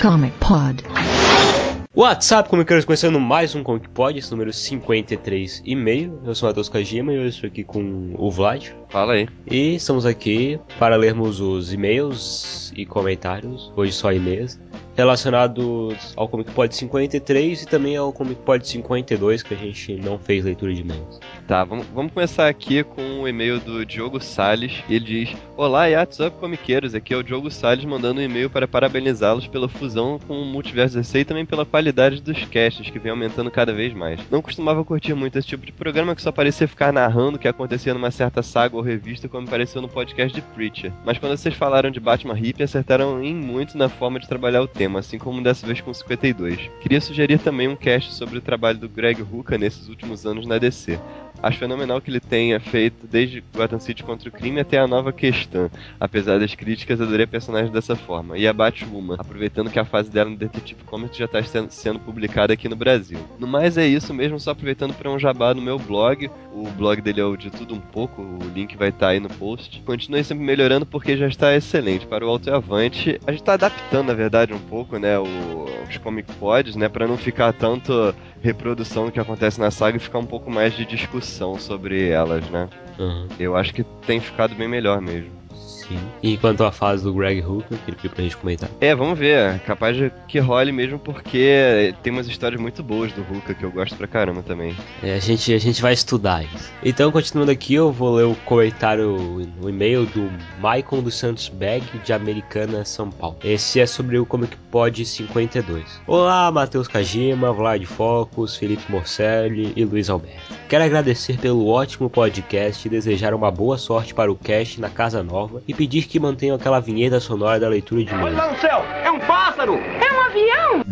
Comic Pod. WhatsApp, comiqueiros, começando mais um Comic Pod, esse número 53 e meio. Eu sou o Matheus Kajima e eu estou aqui com o Vlad. Fala aí. E estamos aqui para lermos os e-mails e comentários, hoje só e-mails, relacionados ao Comic Pod 53 e também ao Comic Pod 52, que a gente não fez leitura de e-mails. Tá, vamos, vamos começar aqui com o e-mail do Diogo Salles. Ele diz: Olá, WhatsApp comiqueiros. Aqui é o Diogo Salles mandando um e-mail para parabenizá-los pela fusão com o Multiverso DC e também pela qualidade dos casts, que vem aumentando cada vez mais. Não costumava curtir muito esse tipo de programa que só parecia ficar narrando o que acontecia numa certa saga ou revista, como pareceu no podcast de Preacher. Mas quando vocês falaram de Batman Hip, acertaram em muito na forma de trabalhar o tema, assim como dessa vez com 52. Queria sugerir também um cast sobre o trabalho do Greg Rucka nesses últimos anos na DC. Acho fenomenal que ele tenha feito desde Gotham City contra o crime até a nova questão. Apesar das críticas, adorei a personagem dessa forma. E a Batwoman, aproveitando que a fase dela no Detective Comics já está sendo publicada aqui no Brasil. No mais é isso mesmo, só aproveitando para um jabá no meu blog. O blog dele é o de tudo um pouco, o link vai estar tá aí no post. Continue sempre melhorando porque já está excelente. Para o alto e avante, a gente está adaptando, na verdade, um pouco, né, o, os Comic Pods, né, para não ficar tanto reprodução do que acontece na saga e ficar um pouco mais de discussão sobre elas, né? Uhum. Eu acho que tem ficado bem melhor mesmo. Sim. E quanto à fase do Greg Hooker, que ele pediu pra gente comentar. É, vamos ver. Capaz de que role mesmo, porque tem umas histórias muito boas do Hooker que eu gosto pra caramba também. É, a, gente, a gente vai estudar isso. Então, continuando aqui, eu vou ler o comentário, o e-mail do Michael dos Santos Bag, de Americana, São Paulo. Esse é sobre o Comic Pod 52. Olá, Matheus Kajima, Vlad Focus, Felipe Morcelli e Luiz Alberto. Quero agradecer pelo ótimo podcast e desejar uma boa sorte para o cast na Casa Nova e pedir que mantenham aquela vinheta sonora da leitura de e-mails. Olha no céu! É um pássaro! É um avião!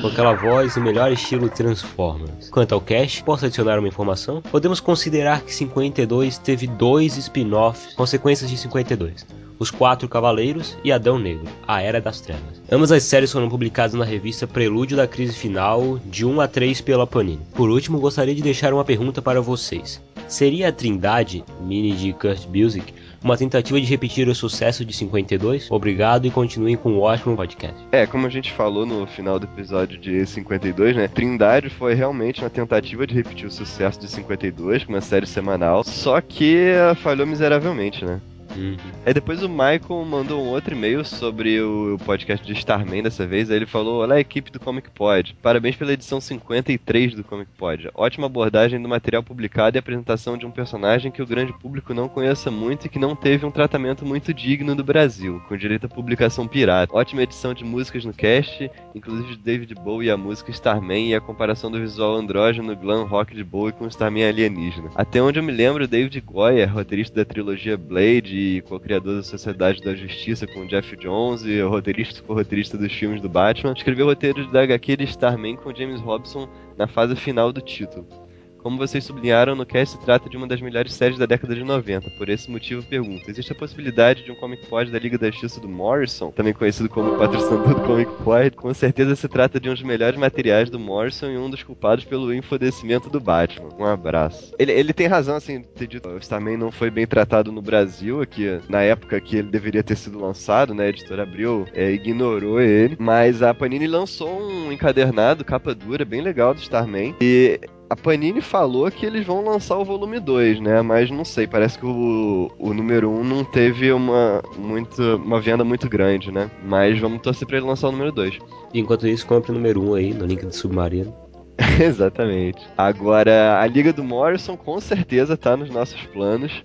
com aquela voz e melhor estilo Transformers. Quanto ao cast, posso adicionar uma informação? Podemos considerar que 52 teve dois spin-offs, consequências de 52. Os Quatro Cavaleiros e Adão Negro, A Era das Trevas. Ambas as séries foram publicadas na revista Prelúdio da Crise Final, de 1 a 3 pela Panini. Por último, gostaria de deixar uma pergunta para vocês. Seria a Trindade, mini de Kurt Busiek, uma tentativa de repetir o sucesso de 52? Obrigado e continuem com um ótimo podcast. É, como a gente falou no final do episódio de 52, né? Trindade foi realmente uma tentativa de repetir o sucesso de 52 com uma série semanal, só que falhou miseravelmente, né? Uhum. Aí depois o Michael mandou um outro e-mail sobre o podcast de Starman dessa vez. Aí ele falou: Olá, equipe do Comic Pod. Parabéns pela edição 53 do Comic Pod. Ótima abordagem do material publicado e apresentação de um personagem que o grande público não conheça muito e que não teve um tratamento muito digno do Brasil, com direito à publicação pirata. Ótima edição de músicas no cast, inclusive de David Bowie e a música Starman e a comparação do visual andrógeno glam rock de Bowie com o Starman alienígena. Até onde eu me lembro, David Goyer, roteirista da trilogia Blade e co-criador da Sociedade da Justiça com Jeff Jones e roteirista co-roteirista dos filmes do Batman, escreveu roteiros da HQ de Starman com James Robson na fase final do título. Como vocês sublinharam, no cast se trata de uma das melhores séries da década de 90. Por esse motivo, pergunto: existe a possibilidade de um Comic Pod da Liga da Justiça do Morrison, também conhecido como patrocinador do Comic Pod? Com certeza se trata de um dos melhores materiais do Morrison e um dos culpados pelo infodecimento do Batman. Um abraço. Ele, ele tem razão, assim, ter dito que também não foi bem tratado no Brasil, aqui na época que ele deveria ter sido lançado, né? A editora Abril é, ignorou ele, mas a Panini lançou um encadernado, capa dura, bem legal do Starman. E a Panini falou que eles vão lançar o volume 2, né? Mas não sei, parece que o, o número 1 um não teve uma, muito, uma venda muito grande, né? Mas vamos torcer pra ele lançar o número 2. Enquanto isso, compre o número 1 um aí no link do Submarino. Exatamente. Agora, a Liga do Morrison com certeza tá nos nossos planos.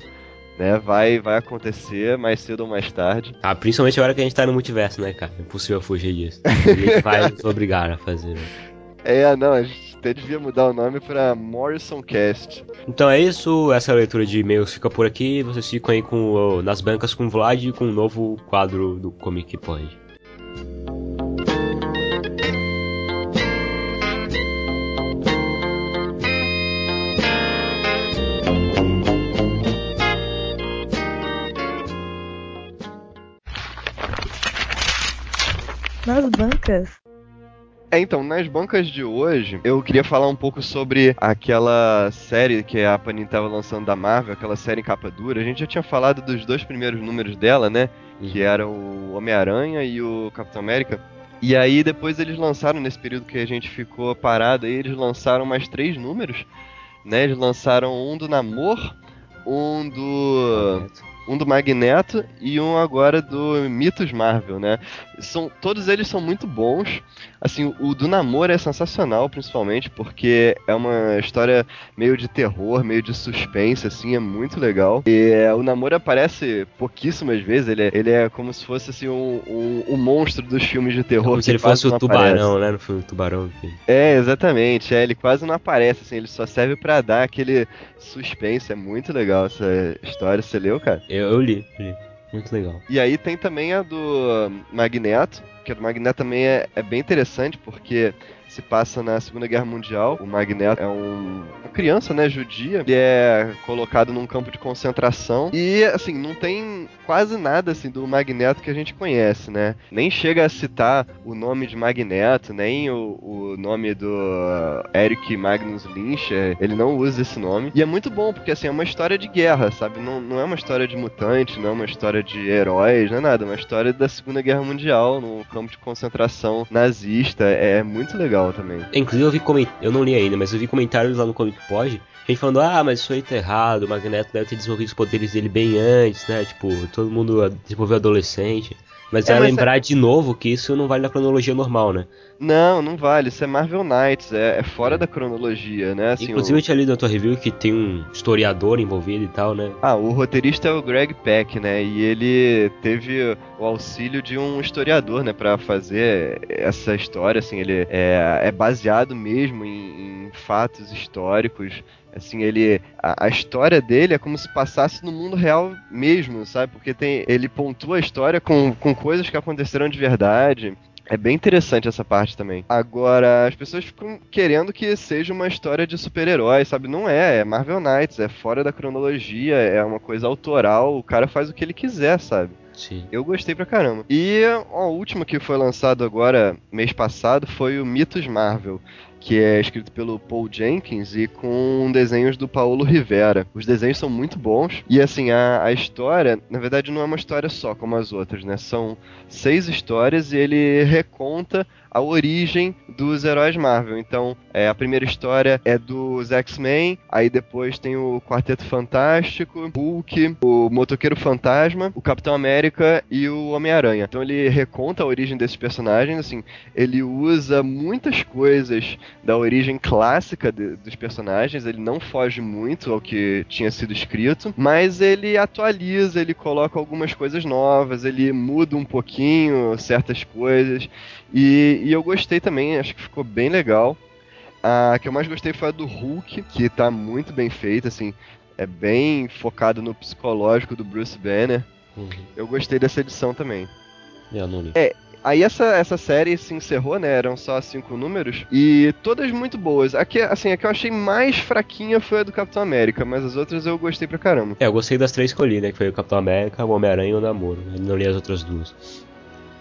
Né, vai, vai acontecer mais cedo ou mais tarde. Ah, principalmente agora que a gente tá no multiverso, né, cara? É impossível fugir disso. A gente vai nos obrigar a fazer. Né? É, não, a gente até devia mudar o nome pra Morrison Cast. Então é isso, essa leitura de e-mails fica por aqui. Vocês ficam aí com, o- nas bancas com o Vlad e com um novo quadro do Comic Pod. Nas bancas. É, então, nas bancas de hoje, eu queria falar um pouco sobre aquela série que a Panini estava lançando da Marvel, aquela série em capa dura. A gente já tinha falado dos dois primeiros números dela, né? Que Uhum. era o Homem-Aranha e o Capitão América. E aí depois eles lançaram, nesse período que a gente ficou parado aí, eles lançaram mais três números, né? Eles lançaram um do Namor, um do um do Magneto e um agora do Mitos Marvel, né? São, todos eles são muito bons. Assim, o do Namoro é sensacional, principalmente, porque é uma história meio de terror, meio de suspense, assim, é muito legal. E é, o Namoro aparece pouquíssimas vezes, ele é, ele é como se fosse, assim, um, um, um monstro dos filmes de terror. Como se ele fosse o tubarão, aparece. né? No filme Tubarão. É, exatamente. É, ele quase não aparece, assim, ele só serve pra dar aquele suspense. É muito legal essa história. Você leu, cara? Eu, eu li, eu li. Muito legal. E aí tem também a do Magneto, que a do Magneto também é, é bem interessante, porque se passa na Segunda Guerra Mundial. O Magneto é um, uma criança, né, judia, que é colocado num campo de concentração. E, assim, não tem quase nada, assim, do Magneto que a gente conhece, né? Nem chega a citar o nome de Magneto, nem o, o nome do Eric Magnus Lynch, é, ele não usa esse nome. E é muito bom, porque, assim, é uma história de guerra, sabe? Não, não é uma história de mutante, não é uma história de heróis, não é nada. É uma história da Segunda Guerra Mundial, no campo de concentração nazista. É muito legal também. Inclusive eu vi coment... eu não li ainda, mas eu vi comentários lá no Comic Pod, gente falando, ah, mas isso aí tá errado, o Magneto deve ter desenvolvido os poderes dele bem antes, né? Tipo, todo mundo desenvolveu adolescente. Mas É, é, mas lembrar de novo que isso não vale na cronologia normal, né? Não, não vale. Isso é Marvel Knights, é, é fora da cronologia, né? Assim, Inclusive o- eu tinha lido na tua review que tem um historiador envolvido e tal, né? Ah, o roteirista é o Greg Peck, né? E ele teve o auxílio de um historiador, né, Pra fazer essa história. Assim, ele é, é baseado mesmo em, em fatos históricos. Assim, ele a, a história dele é como se passasse no mundo real mesmo, sabe? Porque tem ele pontua a história com, com coisas que aconteceram de verdade. É bem interessante essa parte também. Agora, as pessoas ficam querendo que seja uma história de super-herói, sabe? Não é, é Marvel Knights, é fora da cronologia, é uma coisa autoral, o cara faz o que ele quiser, sabe? Sim. Eu gostei pra caramba. E o último que foi lançado agora, mês passado, foi o Mitos Marvel. Que é escrito pelo Paul Jenkins e com desenhos do Paulo Rivera. Os desenhos são muito bons. E assim, a, a história, na verdade, não é uma história só como as outras, né? São seis histórias e ele reconta a origem dos heróis Marvel. Então, é, a primeira história é dos X-Men, aí depois tem o Quarteto Fantástico, Hulk, o Motoqueiro Fantasma, o Capitão América e o Homem-Aranha. Então ele reconta a origem desses personagens, assim, ele usa muitas coisas da origem clássica de- dos personagens, ele não foge muito ao que tinha sido escrito, mas ele atualiza, ele coloca algumas coisas novas, ele muda um pouquinho certas coisas. E, e eu gostei também, acho que ficou bem legal. A que eu mais gostei foi a do Hulk, que tá muito bem feita, assim, é bem focado no psicológico do Bruce Banner. Uhum. Eu gostei dessa edição também. Não li. Aí essa, essa série se encerrou, né? Eram só cinco números. E todas muito boas. A que, assim, a que eu achei mais fraquinha foi a do Capitão América, mas as outras eu gostei pra caramba. É, eu gostei das três que eu li, né? Que foi o Capitão América, o Homem-Aranha e o Namoro. Eu não li as outras duas.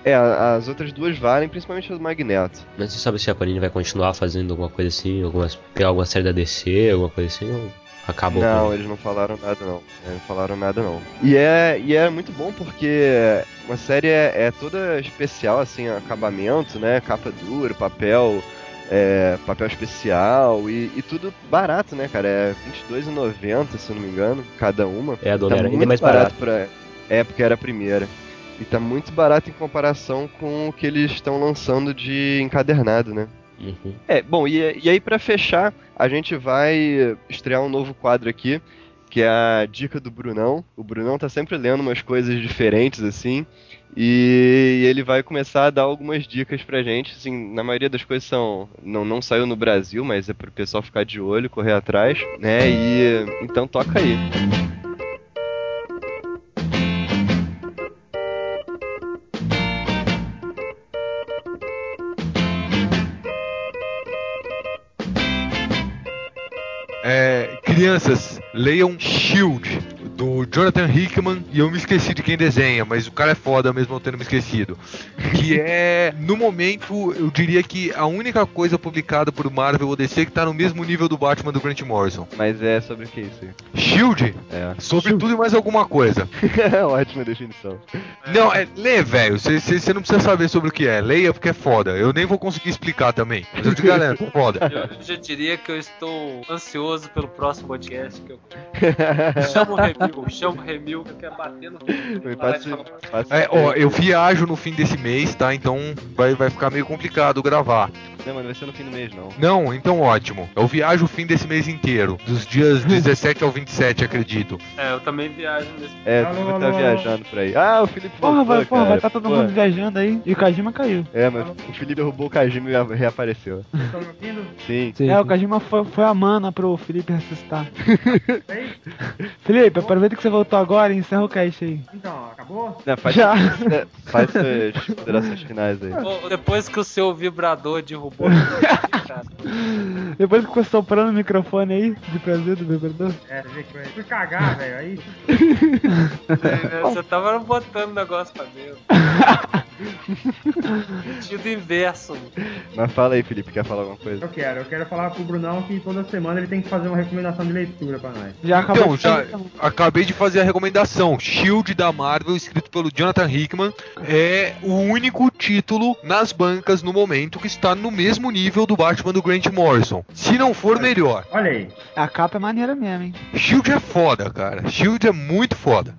É, as outras duas valem, principalmente a do Magneto. Mas você sabe se a Panini vai continuar fazendo alguma coisa assim, algumas, pegar alguma série da DC, alguma coisa assim, ou acabou não, com eles não falaram nada não. É, não falaram nada não. E é, e é muito bom porque uma série é, é toda especial, assim, acabamento, né? Capa dura, papel. é, papel especial e, e tudo barato, né, cara? É R$22,90, se eu não me engano, cada uma. É, a do Tá Homem-Aranha ainda é muito mais barato barato. pra. É, porque era a primeira. E tá muito barato em comparação com o que eles estão lançando de encadernado, né? Uhum. É, bom, e, e aí pra fechar, a gente vai estrear um novo quadro aqui, que é a dica do Brunão. O Brunão tá sempre lendo umas coisas diferentes, assim, e ele vai começar a dar algumas dicas pra gente. Assim, na maioria das coisas são. Não, não saiu no Brasil, mas é pro pessoal ficar de olho, correr atrás, né? E então toca aí. É, crianças, leiam Shield, do Jonathan Hickman e eu me esqueci de quem desenha, mas o cara é foda mesmo eu tendo me esquecido. Que é, no momento, eu diria que a única coisa publicada por Marvel ou DC que tá no mesmo nível do Batman do Grant Morrison. Mas é sobre o que isso aí? Shield, É. sobre tudo e mais alguma coisa. Ótima definição. Não, é, lê, velho. Você não precisa saber sobre o que é. Leia porque é foda. Eu nem vou conseguir explicar também. Mas eu te garanto, é foda. Eu já diria que eu estou ansioso pelo próximo podcast. Que eu... Chama o Remil, chama o Remil que eu quero bater no. É, ó, eu viajo no fim desse mês, tá? Então vai, vai ficar meio complicado gravar. Não, mas não vai ser no fim do mês, não. Não, então ótimo. Eu viajo o fim desse mês inteiro. Dos dias 17 ao 27, acredito. É, eu também viajo nesse. É, tu vai alô, tá viajando por aí. Ah, o Felipe Porra, voltou, vai, porra, cara. vai estar todo Pô, mundo viajando aí. E o Kajima caiu. É, mas o Felipe derrubou o Kajima e reapareceu. Estão me ouvindo? Sim. É, o Kajima foi, foi a mana pro Felipe ressuscitar. Felipe, aproveita que você voltou agora e encerra o cast aí. Então, acabou? Não, faz, Já. é, faz suas considerações finais aí. Depois que o seu vibrador derrubou. Depois que ficou soprando o microfone aí, de prazer do vibrador. É, foi. Fui cagar, velho. Aí. né, Você tava botando o negócio pra dentro. Sentido inverso. Mas fala aí, Felipe, quer falar alguma coisa? Eu quero, eu quero falar pro Brunão que toda semana ele tem que fazer uma recomendação de leitura pra nós. Já acabou Então, já acabei de fazer a recomendação. Shield da Marvel, escrito pelo Jonathan Hickman, é o único título nas bancas no momento que está no mesmo nível do Batman do Grant Morrison. Se não for melhor. Olha aí. A capa é maneira mesmo, hein? Shield é foda, cara. Shield é muito foda.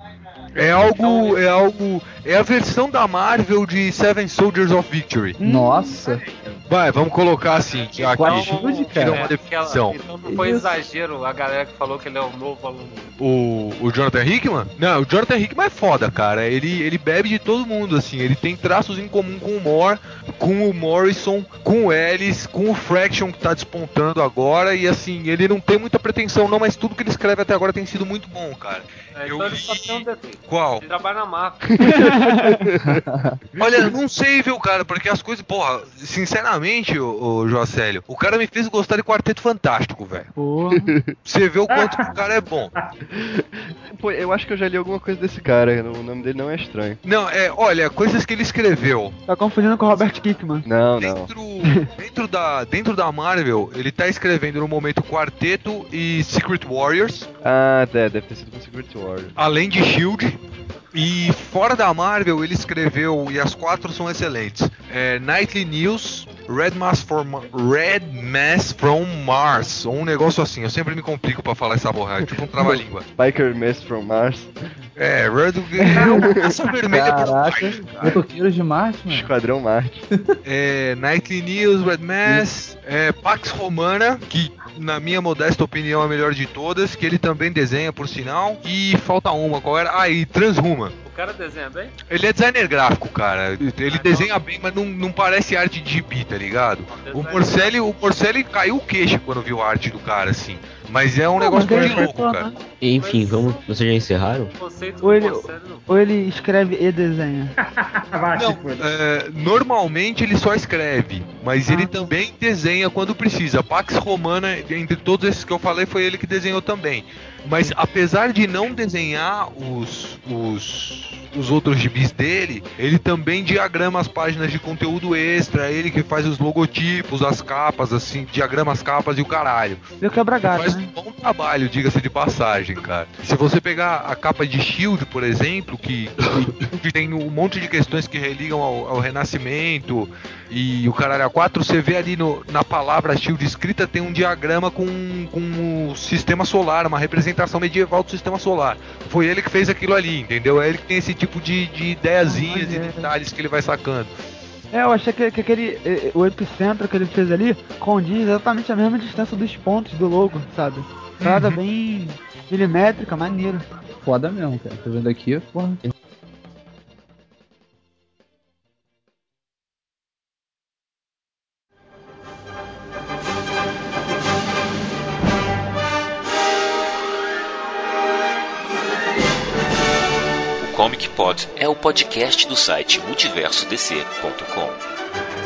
É algo, é algo, é a versão da Marvel de Seven Soldiers of Victory. Nossa. Vai, vamos colocar assim, que aqui Shield, cara? uma É, definição. então não foi exagero a galera que falou que ele é o novo aluno. O, o Jonathan Hickman? Não, o Jonathan Hickman é foda, cara. Ele, ele bebe de todo mundo, assim. Ele tem traços em comum com o Moore, com o Morrison, com o Ellis, com o Fraction que tá despontando agora. E assim, ele não tem muita pretensão, não, mas tudo que ele escreve até agora tem sido muito bom, cara. É, Eu então só tem um defeito. Qual? Ele trabalha na Marvel. Olha, não sei, viu, cara, porque as coisas, porra, sinceramente, ô, ô Joacélio, o cara me fez gostar de Quarteto Fantástico, velho. Você vê o quanto que o cara é bom. Pô, eu acho que eu já li alguma coisa desse cara, o nome dele não é estranho. Não, é, olha, coisas que ele escreveu. Tá confundindo com o Robert Kickman. Não, não. Dentro, dentro, da, dentro da Marvel, ele tá escrevendo no momento Quarteto e Secret Warriors, Ah, é, deve ter sido com Secret Warrior. além de Shield. E fora da Marvel, ele escreveu, e as quatro são excelentes: é, Nightly News, Red Mass, from, Red Mass from Mars, ou um negócio assim. Eu sempre me complico pra falar essa porra, é tipo um trava-língua. Biker Mess from Mars, É, Red. Essa vermelha por Caraca. baixo, cara. Motoqueiros de Marte, mano. Esquadrão Marte. é, Nightly News, Red Mass, é, Pax Romana, que na minha modesta opinião é a melhor de todas, que ele também desenha por sinal, e falta uma, qual era? Ah, e Transhuma. O cara desenha bem? Ele é designer gráfico, cara. Ele Ah, desenha bem, mas não, não parece arte de gibi, tá ligado? O Morcelli, o Morcelli caiu o queixo quando viu a arte do cara, assim. Mas é um negócio mas muito ele louco, cara. Enfim, vamos. Vocês já encerraram? Ou ele- não. Ou ele escreve e desenha. Não, foda. é, normalmente ele só escreve, mas ele Ah. também desenha quando precisa. Pax Romana, entre todos esses que eu falei, foi ele que desenhou também. Mas apesar de não desenhar os, os, os outros gibis dele, ele também diagrama as páginas de conteúdo extra, ele que faz os logotipos, as capas, assim, diagrama as capas e o caralho. Deu quebra galho, Faz né? Um bom trabalho, diga-se de passagem, cara. Se você pegar a capa de Shield, por exemplo, que, que tem um monte de questões que religam ao, ao Renascimento e o caralho a 4, você vê ali no- na palavra Shield escrita tem um diagrama com, com o sistema solar, uma representação medieval do sistema solar. Foi ele que fez aquilo ali, entendeu? É ele que tem esse tipo de, de ideiazinhas e Maneiro. detalhes que ele vai sacando. É, eu achei que, que aquele. eh, O epicentro que ele fez ali condiz exatamente a mesma distância dos pontos do logo, sabe? Parada bem milimétrica, maneiro. Foda mesmo, cara. Tô vendo aqui, porra. Comic Pod é o podcast do site multiversodc.com.